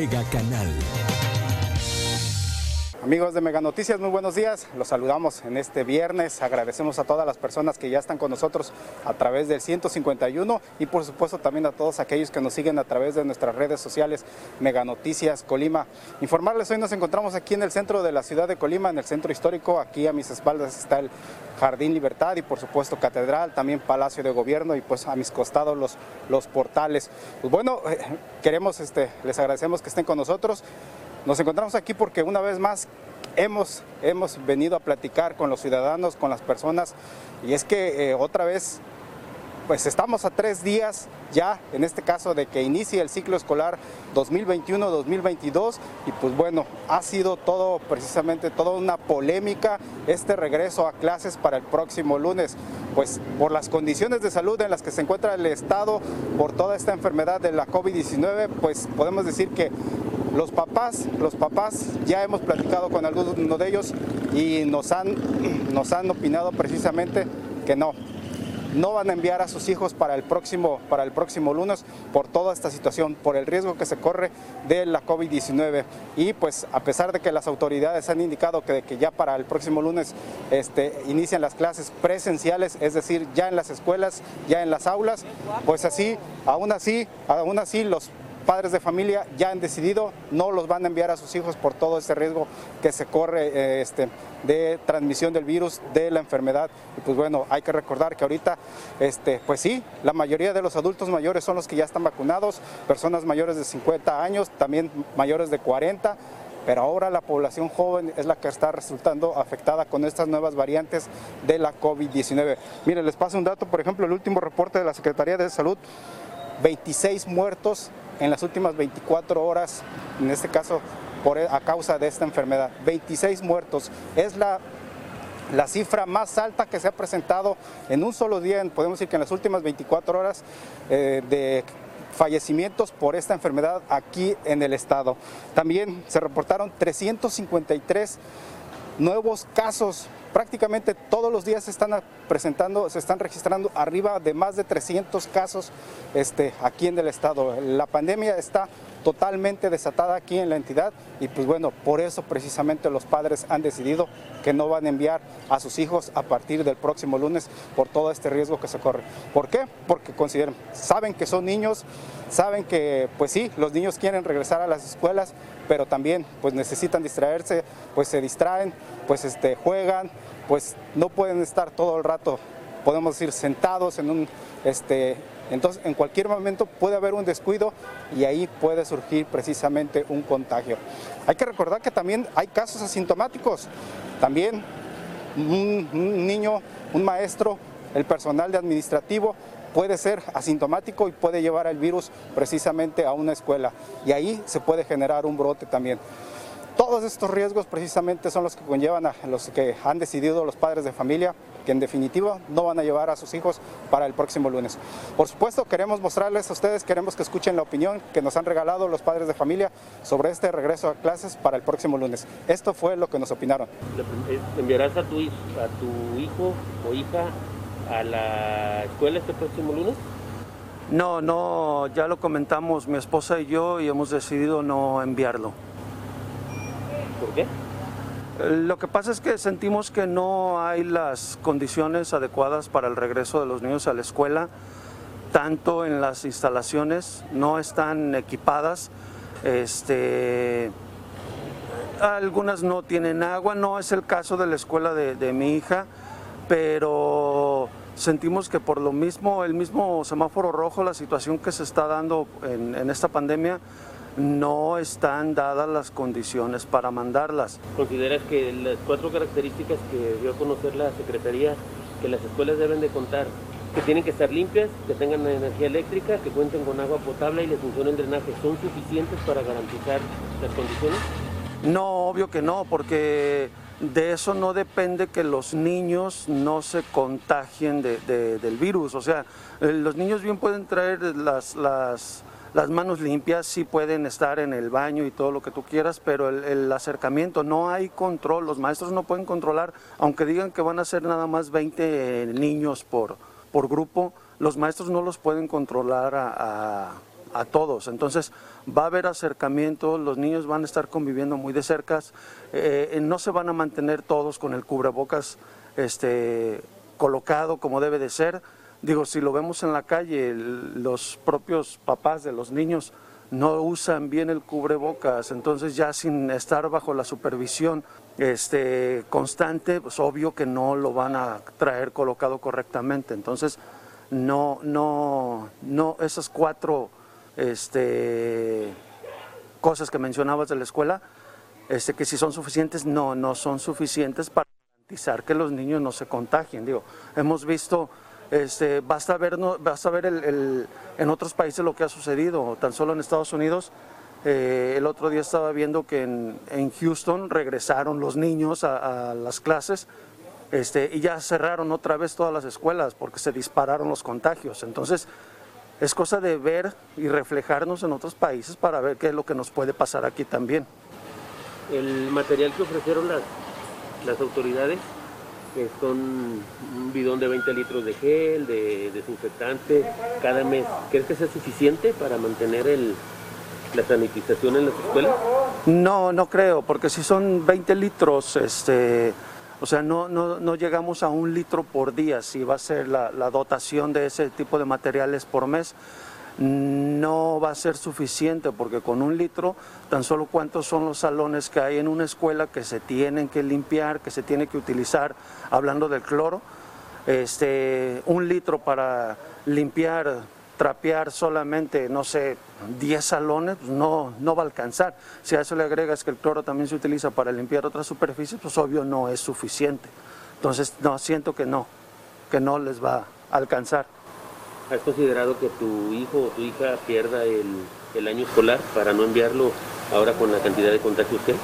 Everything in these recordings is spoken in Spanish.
Mega Canal. Amigos de Mega Noticias, muy buenos días. Los saludamos en este viernes. Agradecemos a todas las personas que ya están con nosotros a través del 151 y por supuesto también a todos aquellos que nos siguen a través de nuestras redes sociales Mega Noticias Colima. Informarles, hoy nos encontramos aquí en el centro de la ciudad de Colima, en el centro histórico. Aquí a mis espaldas está el Jardín Libertad y por supuesto Catedral, también Palacio de Gobierno y pues a mis costados los, los portales. Pues bueno, eh, queremos, este, les agradecemos que estén con nosotros. Nos encontramos aquí porque una vez más hemos, hemos venido a platicar con los ciudadanos, con las personas, y es que eh, otra vez, pues estamos a tres días ya, en este caso, de que inicie el ciclo escolar 2021-2022, y pues bueno, ha sido todo, precisamente, toda una polémica este regreso a clases para el próximo lunes, pues por las condiciones de salud en las que se encuentra el Estado, por toda esta enfermedad de la COVID-19, pues podemos decir que los papás, los papás ya hemos platicado con algunos de ellos y nos han, nos han opinado precisamente que no, no van a enviar a sus hijos para el próximo, para el próximo lunes por toda esta situación, por el riesgo que se corre de la COVID-19. Y pues a pesar de que las autoridades han indicado que, que ya para el próximo lunes este, inician las clases presenciales, es decir, ya en las escuelas, ya en las aulas, pues así, aún así, aún así los padres de familia ya han decidido, no los van a enviar a sus hijos por todo ese riesgo que se corre eh, este, de transmisión del virus, de la enfermedad. Y pues bueno, hay que recordar que ahorita, este, pues sí, la mayoría de los adultos mayores son los que ya están vacunados, personas mayores de 50 años, también mayores de 40 pero ahora la población joven es la que está resultando afectada con estas nuevas variantes de la COVID-19. Miren, les paso un dato, por ejemplo, el último reporte de la Secretaría de Salud, 26 muertos en las últimas 24 horas, en este caso por, e, a causa de esta enfermedad. 26 muertos. Es la, la cifra más alta que se ha presentado en un solo día, podemos decir que en las últimas 24 horas eh, de fallecimientos por esta enfermedad aquí en el estado. También se reportaron 353 nuevos casos prácticamente todos los días se están presentando, se están registrando arriba de más de 300 casos este, aquí en el estado. La pandemia está totalmente desatada aquí en la entidad y pues bueno, por eso precisamente los padres han decidido que no van a enviar a sus hijos a partir del próximo lunes por todo este riesgo que se corre. ¿Por qué? Porque consideran, saben que son niños, saben que pues sí, los niños quieren regresar a las escuelas, pero también pues necesitan distraerse, pues se distraen, pues este, juegan, pues no pueden estar todo el rato, podemos decir, sentados en un, este, entonces en cualquier momento puede haber un descuido y ahí puede surgir precisamente un contagio. Hay que recordar que también hay casos asintomáticos, también un, niño, un maestro, el personal de administrativo puede ser asintomático y puede llevar el virus precisamente a una escuela y ahí se puede generar un brote también. Todos estos riesgos precisamente son los que conllevan a los que han decidido los padres de familia que en definitiva no van a llevar a sus hijos para el próximo lunes. Por supuesto, queremos mostrarles a ustedes, queremos que escuchen la opinión que nos han regalado los padres de familia sobre este regreso a clases para el próximo lunes. Esto fue lo que nos opinaron. ¿Enviarás a tu, a tu hijo o hija a la escuela este próximo lunes? No, no, ya lo comentamos mi esposa y yo y hemos decidido no enviarlo. ¿Por qué? Lo que pasa es que sentimos que no hay las condiciones adecuadas para el regreso de los niños a la escuela, tanto en las instalaciones, no están equipadas, este, algunas no tienen agua, no es el caso de la escuela de, mi hija, pero sentimos que por lo mismo, el mismo semáforo rojo, la situación que se está dando en esta pandemia, no están dadas las condiciones para mandarlas. ¿Consideras que las cuatro características que dio a conocer la Secretaría que las escuelas deben de contar, que tienen que estar limpias, que tengan energía eléctrica, que cuenten con agua potable y les funcione el drenaje, ¿son suficientes para garantizar las condiciones? No, obvio que no, porque de eso no depende que los niños no se contagien del virus. O sea, los niños bien pueden traer las, las las manos limpias sí pueden estar en el baño y todo lo que tú quieras, pero el, acercamiento, no hay control, los maestros no pueden controlar, aunque digan que van a ser nada más 20 niños por, por grupo, los maestros no los pueden controlar a, a todos. Entonces va a haber acercamiento, los niños van a estar conviviendo muy de cerca, eh, no se van a mantener todos con el cubrebocas este, colocado como debe de ser. Digo, si lo vemos en la calle, los propios papás de los niños no usan bien el cubrebocas, entonces ya sin estar bajo la supervisión este, constante, pues obvio que no lo van a traer colocado correctamente. Entonces, no, no, no, esas cuatro este, cosas que mencionabas de la escuela, este, que si son suficientes, no, no son suficientes para garantizar que los niños no se contagien. Digo, hemos visto este, basta ver, basta ver el, en otros países lo que ha sucedido, tan solo en Estados Unidos. Eh, el otro día estaba viendo que en, Houston regresaron los niños a, las clases este, y ya cerraron otra vez todas las escuelas porque se dispararon los contagios. Entonces, es cosa de ver y reflejarnos en otros países para ver qué es lo que nos puede pasar aquí también. El material que ofrecieron las, las autoridades que son un bidón de 20 litros de gel, de desinfectante cada mes. ¿Crees que sea suficiente para mantener el, la sanitización en las escuelas? No, no creo, porque si son 20 litros, este, o sea, no, no, no llegamos a un litro por día, si va a ser la, la dotación de ese tipo de materiales por mes no va a ser suficiente porque con un litro, tan solo cuántos son los salones que hay en una escuela que se tienen que limpiar, que se tiene que utilizar, hablando del cloro, este, un litro para limpiar, trapear solamente, no sé, 10 salones, pues no, no va a alcanzar. Si a eso le agregas que el cloro también se utiliza para limpiar otras superficies, pues obvio no es suficiente. Entonces, no, siento que no, que no les va a alcanzar. ¿Has considerado que tu hijo o tu hija pierda el, año escolar para no enviarlo ahora con la cantidad de contagios que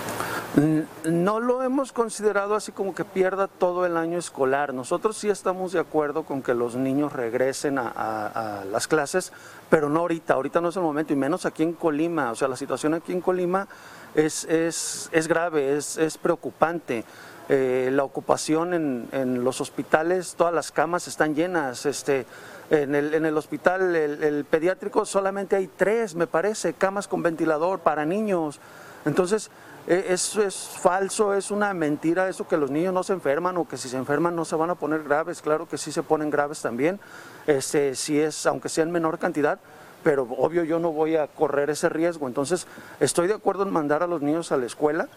mm, no lo hemos considerado así como que pierda todo el año escolar. Nosotros sí estamos de acuerdo con que los niños regresen a, las clases, pero no ahorita, ahorita no es el momento, y menos aquí en Colima. O sea, la situación aquí en Colima es, es, es grave, es, es preocupante. Eh, la ocupación en, en, los hospitales, todas las camas están llenas. Este, en el, en el hospital el, pediátrico solamente hay tres, me parece, camas con ventilador para niños. Entonces, e, eso es falso, es una mentira eso que los niños no se enferman o que si se enferman no se van a poner graves. Claro que sí se ponen graves también, este, si es, aunque sea en menor cantidad, pero obvio yo no voy a correr ese riesgo. Entonces, estoy de acuerdo en mandar a los niños a la escuela,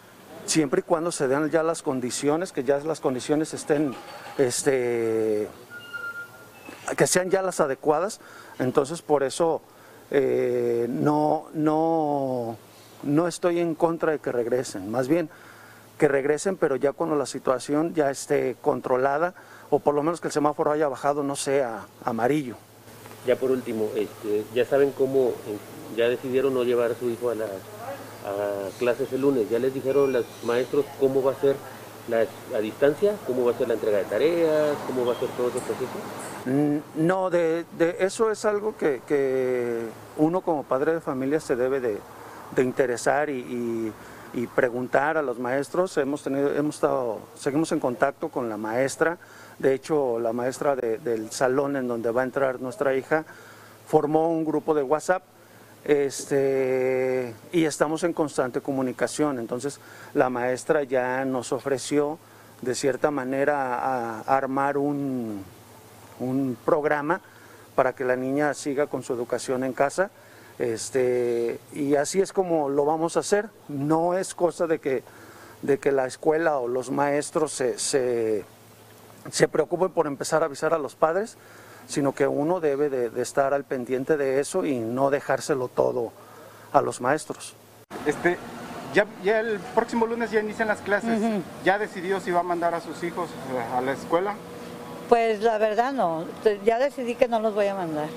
siempre y cuando se den ya las condiciones, que ya las condiciones estén este, que sean ya las adecuadas, entonces por eso eh, no, no, no estoy en contra de que regresen, más bien que regresen, pero ya cuando la situación ya esté controlada, o por lo menos que el semáforo haya bajado, no sea amarillo. Ya por último, este, ya saben cómo, ya decidieron no llevar a su hijo a las a clases el lunes, ya les dijeron los maestros cómo va a ser a distancia, cómo va a ser la entrega de tareas, cómo va a ser todo ese proceso. Mm, no, de, eso es algo que, uno como padre de familia se debe de, interesar y, preguntar a los maestros. Hemos tenido, hemos estado, seguimos en contacto con la maestra. De hecho, la maestra del salón en donde va a entrar nuestra hija formó un grupo de WhatsApp este, y estamos en constante comunicación. Entonces, la maestra ya nos ofreció de cierta manera a armar un, un programa para que la niña siga con su educación en casa. Este, y así es como lo vamos a hacer. No es cosa de que, de que la escuela o los maestros se, se, preocupen por empezar a avisar a los padres, sino que uno debe de, estar al pendiente de eso y no dejárselo todo a los maestros. Este, ya, ya el próximo lunes ya inician las clases. ¿Ya decidió si va a mandar a sus hijos a la escuela? Pues la verdad no, ya decidí que no los voy a mandar.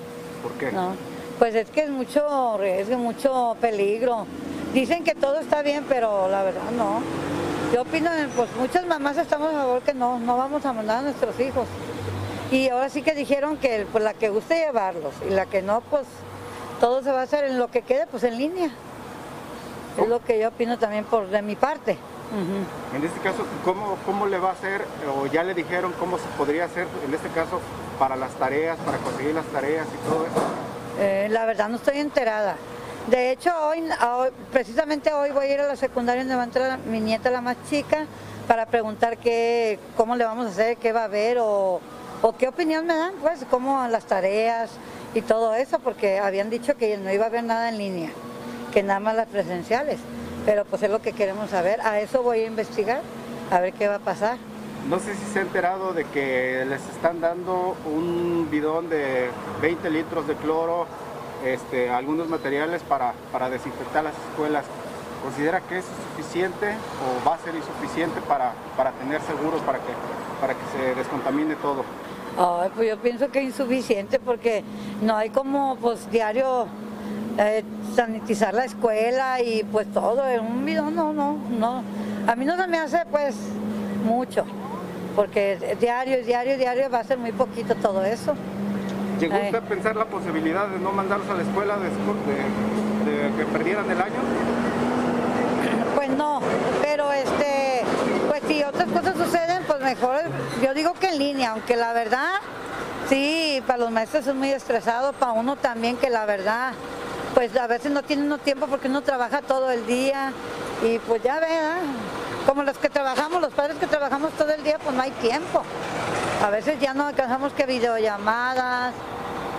¿Por qué? No, pues es que es mucho riesgo, mucho peligro. Dicen que todo está bien, pero la verdad no. Yo opino, pues muchas mamás estamos a favor que no, no vamos a mandar a nuestros hijos. Y ahora sí que dijeron que pues, la que guste llevarlos y la que no, pues todo se va a hacer en lo que quede, pues en línea. Es lo que yo opino también por de mi parte. En este caso, ¿cómo, ¿cómo le va a hacer, o ya le dijeron cómo se podría hacer, en este caso, para las tareas, para conseguir las tareas y todo eso? Eh, la verdad no estoy enterada. De hecho, hoy, precisamente hoy voy a ir a la secundaria donde va a entrar mi nieta, la más chica, para preguntar qué, cómo le vamos a hacer, qué va a haber o, o qué opinión me dan, pues, cómo las tareas y todo eso, porque habían dicho que no iba a haber nada en línea, que nada más las presenciales. Pero pues es lo que queremos saber. A eso voy a investigar, a ver qué va a pasar. No sé si se ha enterado de que les están dando un bidón de 20 litros de cloro, este, algunos materiales para, para desinfectar las escuelas. ¿Considera que es suficiente o va a ser insuficiente para, para tener seguros, para que, para que se descontamine todo? Pues yo pienso que es insuficiente porque no hay como pues diario eh, sanitizar la escuela y pues todo, en un bidón no, no, no. A mí no se me hace pues mucho, porque diario, diario, diario va a ser muy poquito todo eso. ¿Llegó usted a pensar la posibilidad de no mandarlos a la escuela de, de, que perdieran el año? Pues no, pero este, pues si otras cosas suceden, mejor, yo digo que en línea, aunque la verdad, sí, para los maestros es muy estresado, para uno también que la verdad, pues a veces no tiene uno tiempo porque uno trabaja todo el día y pues ya vea, como los que trabajamos, los padres que trabajamos todo el día, pues no hay tiempo. A veces ya no alcanzamos que videollamadas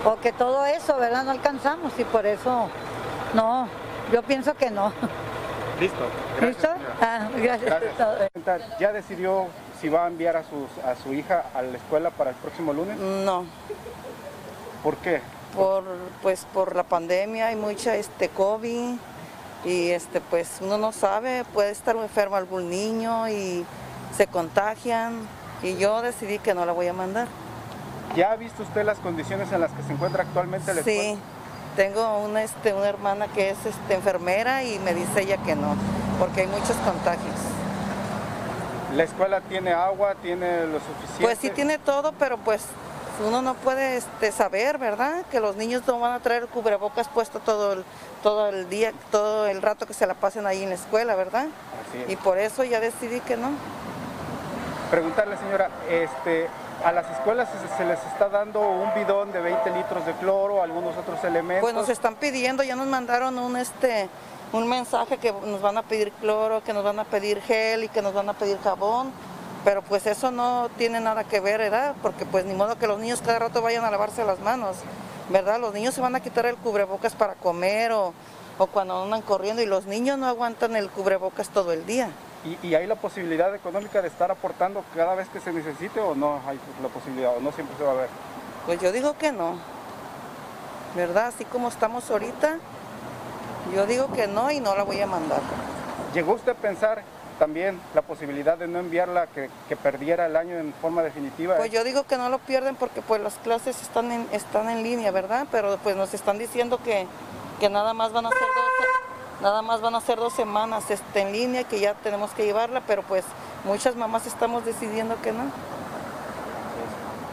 o que todo eso, ¿verdad? No alcanzamos y por eso no, yo pienso que no. Listo. ¿Listo? Ah, gracias. ¿Ya decidió si va a enviar a, a su hija a la escuela para el próximo lunes? No. ¿Por qué? por pues por la pandemia hay mucha este COVID y este pues uno no sabe, puede estar enfermo algún niño y se contagian y yo decidí que no la voy a mandar. ¿Ya ha visto usted las condiciones en las que se encuentra actualmente la Sí, tengo una, este, una hermana que es este, enfermera y me dice ella que no, porque hay muchos contagios. ¿La escuela tiene agua, tiene lo suficiente? Pues sí tiene todo, pero pues uno no puede este, saber, ¿verdad? Que los niños no van a traer cubrebocas puesto todo el, todo el día, todo el rato que se la pasen ahí en la escuela, ¿verdad? Y por eso ya decidí que no. Preguntarle, señora, este, a las escuelas se, les está dando un bidón de 20 litros de cloro, algunos otros elementos. Pues nos están pidiendo, ya nos mandaron un este un mensaje que nos van a pedir cloro, que nos van a pedir gel y que nos van a pedir jabón pero pues eso no tiene nada que ver, ¿verdad? Porque pues ni modo que los niños cada rato vayan a lavarse las manos, ¿verdad? Los niños se van a quitar el cubrebocas para comer o, cuando andan corriendo y los niños no aguantan el cubrebocas todo el día. ¿Y, hay la posibilidad económica de estar aportando cada vez que se necesite o no hay la posibilidad o no siempre se va a ver? Pues yo digo que no, ¿verdad? Así como estamos ahorita, yo digo que no y no la voy a mandar. ¿Llegó usted a pensar también la posibilidad de no enviarla, que, que, perdiera el año en forma definitiva. Pues yo digo que no lo pierden porque pues las clases están en, están en línea, ¿verdad? Pero pues nos están diciendo que, que nada más van a ser dos, nada más van a ser dos semanas este, en línea, que ya tenemos que llevarla, pero pues muchas mamás estamos decidiendo que no.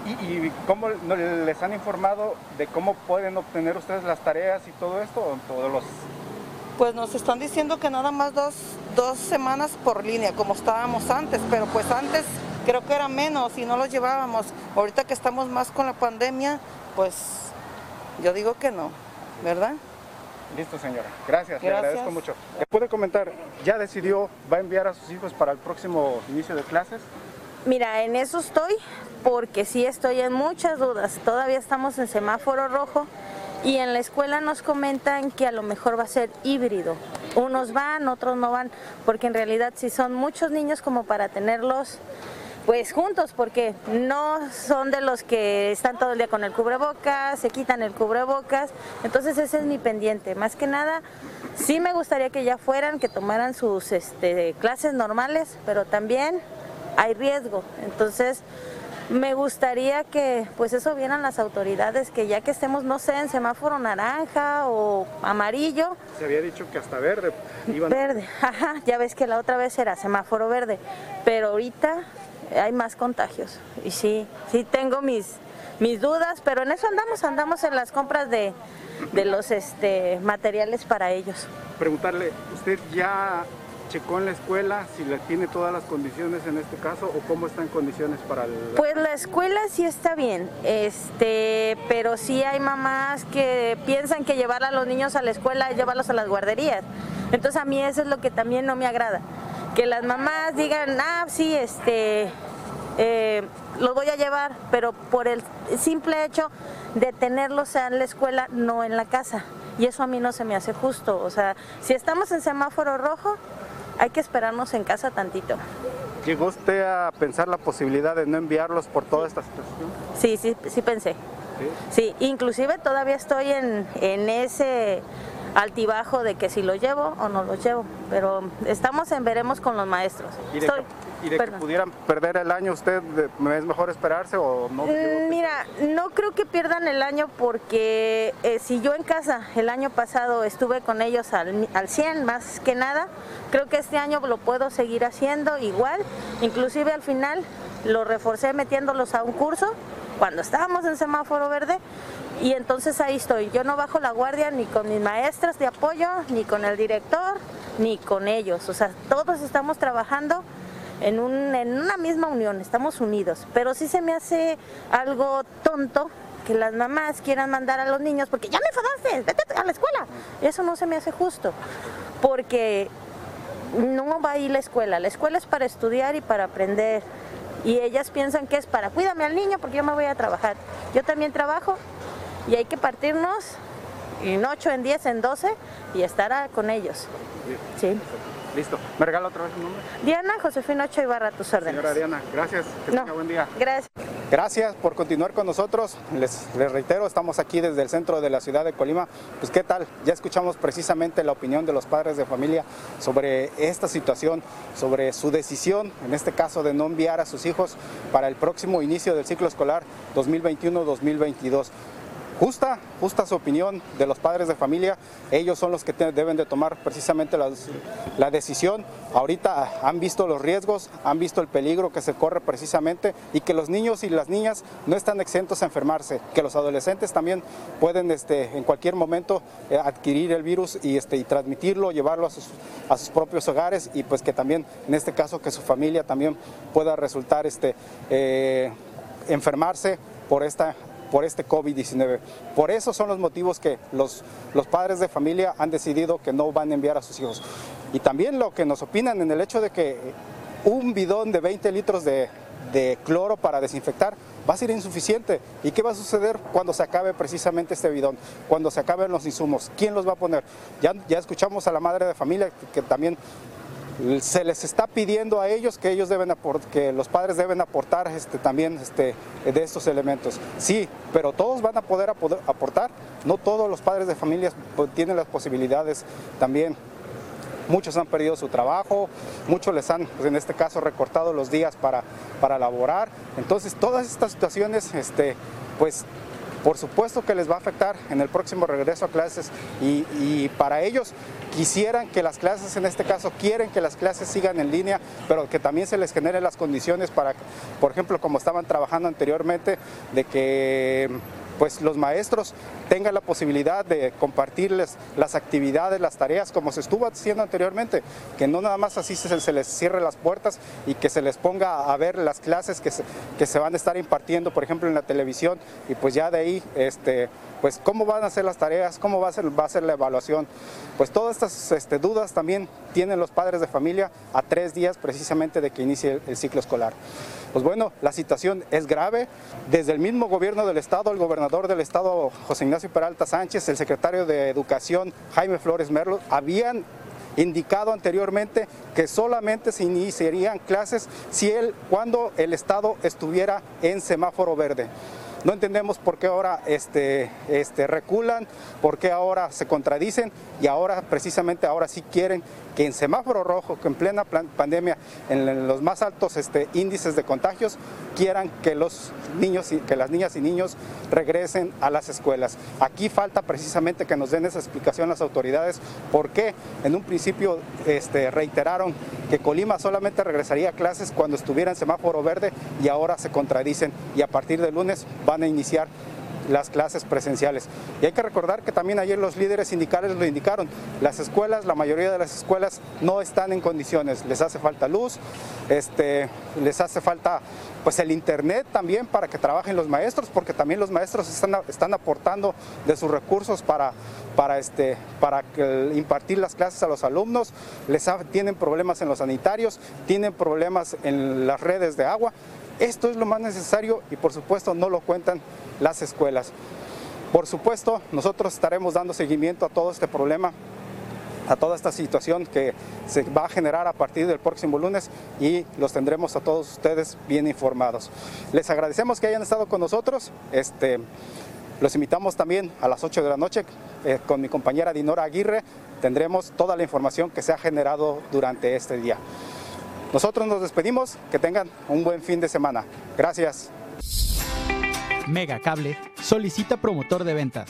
¿Y, y cómo les han informado de cómo pueden obtener ustedes las tareas y todo esto? Todos los pues nos están diciendo que nada más dos, dos semanas por línea, como estábamos antes, pero pues antes creo que era menos y no los llevábamos. Ahorita que estamos más con la pandemia, pues yo digo que no, ¿verdad? Listo, señora. Gracias, le agradezco mucho. ¿Le puede comentar, ya decidió, va a enviar a sus hijos para el próximo inicio de clases? Mira, en eso estoy, porque sí estoy en muchas dudas. Todavía estamos en semáforo rojo y en la escuela nos comentan que a lo mejor va a ser híbrido. Unos van, otros no van, porque en realidad si son muchos niños como para tenerlos pues juntos, porque no son de los que están todo el día con el cubrebocas, se quitan el cubrebocas, entonces ese es mi pendiente. Más que nada, sí me gustaría que ya fueran, que tomaran sus este, clases normales, pero también hay riesgo, entonces me gustaría que pues eso vieran las autoridades, que ya que estemos, no sé, en semáforo naranja o amarillo. Se había dicho que hasta verde. Verde, ajá, ya ves que la otra vez era semáforo verde, pero ahorita hay más contagios. Y sí, sí tengo mis, mis dudas, pero en eso andamos, andamos en las compras de, de los este, materiales para ellos. Preguntarle, ¿usted ya checó en la escuela si la tiene todas las condiciones en este caso o cómo está en condiciones para el... Pues la escuela sí está bien, este, pero sí hay mamás que piensan que llevar a los niños a la escuela es llevarlos a las guarderías. Entonces a mí eso es lo que también no me agrada. Que las mamás digan, ah, sí, este, eh, los voy a llevar, pero por el simple hecho de tenerlos en la escuela, no en la casa. Y eso a mí no se me hace justo. O sea, si estamos en semáforo rojo, hay que esperarnos en casa tantito. ¿Llegó usted a pensar la posibilidad de no enviarlos por toda esta situación? Sí, sí, sí pensé. Sí, inclusive todavía estoy en, en ese altibajo de que si lo llevo o no lo llevo, pero estamos en veremos con los maestros. ¿Y de, que, pudieran perder el año usted, es mejor esperarse o no? Mm, mira, no creo que pierdan el año porque eh, si yo en casa el año pasado estuve con ellos al, al 100 más que nada, creo que este año lo puedo seguir haciendo igual, inclusive al final lo reforcé metiéndolos a un curso cuando estábamos en semáforo verde y entonces ahí estoy. Yo no bajo la guardia ni con mis maestras de apoyo, ni con el director, ni con ellos. O sea, todos estamos trabajando en, un, en una misma unión, estamos unidos. Pero sí se me hace algo tonto que las mamás quieran mandar a los niños porque ya me enfadaste, vete a la escuela. Eso no se me hace justo, porque no va a ir la escuela. La escuela es para estudiar y para aprender. Y ellas piensan que es para cuídame al niño porque yo me voy a trabajar. Yo también trabajo y hay que partirnos en 8, en 10, en 12 y estar con ellos. Sí. Listo. ¿Me regala otra vez su nombre? Diana Josefina Ocho Ibarra, tus órdenes. Señora Diana, gracias. Que tenga buen día. Gracias. Gracias por continuar con nosotros. Les, les, reitero, estamos aquí desde el centro de la ciudad de Colima. Pues qué tal, ya escuchamos precisamente la opinión de los padres de familia sobre esta situación, sobre su decisión, en este caso de no enviar a sus hijos para el próximo inicio del ciclo escolar 2021-2022 justa, justa su opinión de los padres de familia. Ellos son los que deben de tomar precisamente la, decisión. Ahorita han visto los riesgos, han visto el peligro que se corre precisamente y que los niños y las niñas no están exentos a enfermarse, que los adolescentes también pueden este, en cualquier momento eh, adquirir el virus y, este, transmitirlo, llevarlo a sus, a sus propios hogares y pues que también en este caso que su familia también pueda resultar este, eh, enfermarse por esta por este COVID-19. Por eso son los motivos que los, los padres de familia han decidido que no van a enviar a sus hijos. Y también lo que nos opinan en el hecho de que un bidón de 20 litros de, cloro para desinfectar va a ser insuficiente. ¿Y qué va a suceder cuando se acabe precisamente este bidón? Cuando se acaben los insumos. ¿Quién los va a poner? Ya, ya escuchamos a la madre de familia que también se les está pidiendo a ellos que ellos deben que los padres deben aportar este, también este, de estos elementos. Sí, pero todos van a poder aportar, no todos los padres de familias pues, tienen las posibilidades también. Muchos han perdido su trabajo, muchos les han, pues, en este caso, recortado los días para, laborar. Entonces, todas estas situaciones, este, pues por supuesto que les va a afectar en el próximo regreso a clases y, para ellos quisieran que las clases, en este caso, quieren que las clases sigan en línea, pero que también se les generen las condiciones para, por ejemplo, como estaban trabajando anteriormente, de que pues los maestros tengan la posibilidad de compartirles las actividades, las tareas, como se estuvo haciendo anteriormente, que no nada más así se, les cierre las puertas y que se les ponga a ver las clases que se, que se van a estar impartiendo, por ejemplo, en la televisión, y pues ya de ahí, este, pues cómo van a ser las tareas, cómo va a ser, va a ser la evaluación. Pues todas estas este, dudas también tienen los padres de familia a tres días precisamente de que inicie el ciclo escolar. Pues bueno, la situación es grave. Desde el mismo gobierno del estado, el gobernador del estado, José Ignacio Peralta Sánchez, el secretario de Educación, Jaime Flores Merlo, habían indicado anteriormente que solamente se iniciarían clases si él, cuando el estado estuviera en semáforo verde. No entendemos por qué ahora este, este, reculan, por qué ahora se contradicen y ahora precisamente ahora sí quieren que en semáforo rojo, que en plena pandemia, en los más altos este, índices de contagios, quieran que los niños y que las niñas y niños regresen a las escuelas. Aquí falta precisamente que nos den esa explicación las autoridades, porque en un principio este, reiteraron que Colima solamente regresaría a clases cuando estuviera en semáforo verde y ahora se contradicen y a partir de lunes van a iniciar las clases presenciales. Y hay que recordar que también ayer los líderes sindicales lo indicaron, las escuelas, la mayoría de las escuelas no están en condiciones, les hace falta luz, este, les hace falta pues el internet también para que trabajen los maestros, porque también los maestros están, están aportando de sus recursos para, para, este, para impartir las clases a los alumnos, les tienen problemas en los sanitarios, tienen problemas en las redes de agua. Esto es lo más necesario y por supuesto no lo cuentan las escuelas. Por supuesto, nosotros estaremos dando seguimiento a todo este problema, a toda esta situación que se va a generar a partir del próximo lunes y los tendremos a todos ustedes bien informados. Les agradecemos que hayan estado con nosotros. Este, los invitamos también a las 8 de la noche eh, con mi compañera Dinora Aguirre. Tendremos toda la información que se ha generado durante este día. Nosotros nos despedimos, que tengan un buen fin de semana. Gracias. Mega Cable solicita promotor de ventas,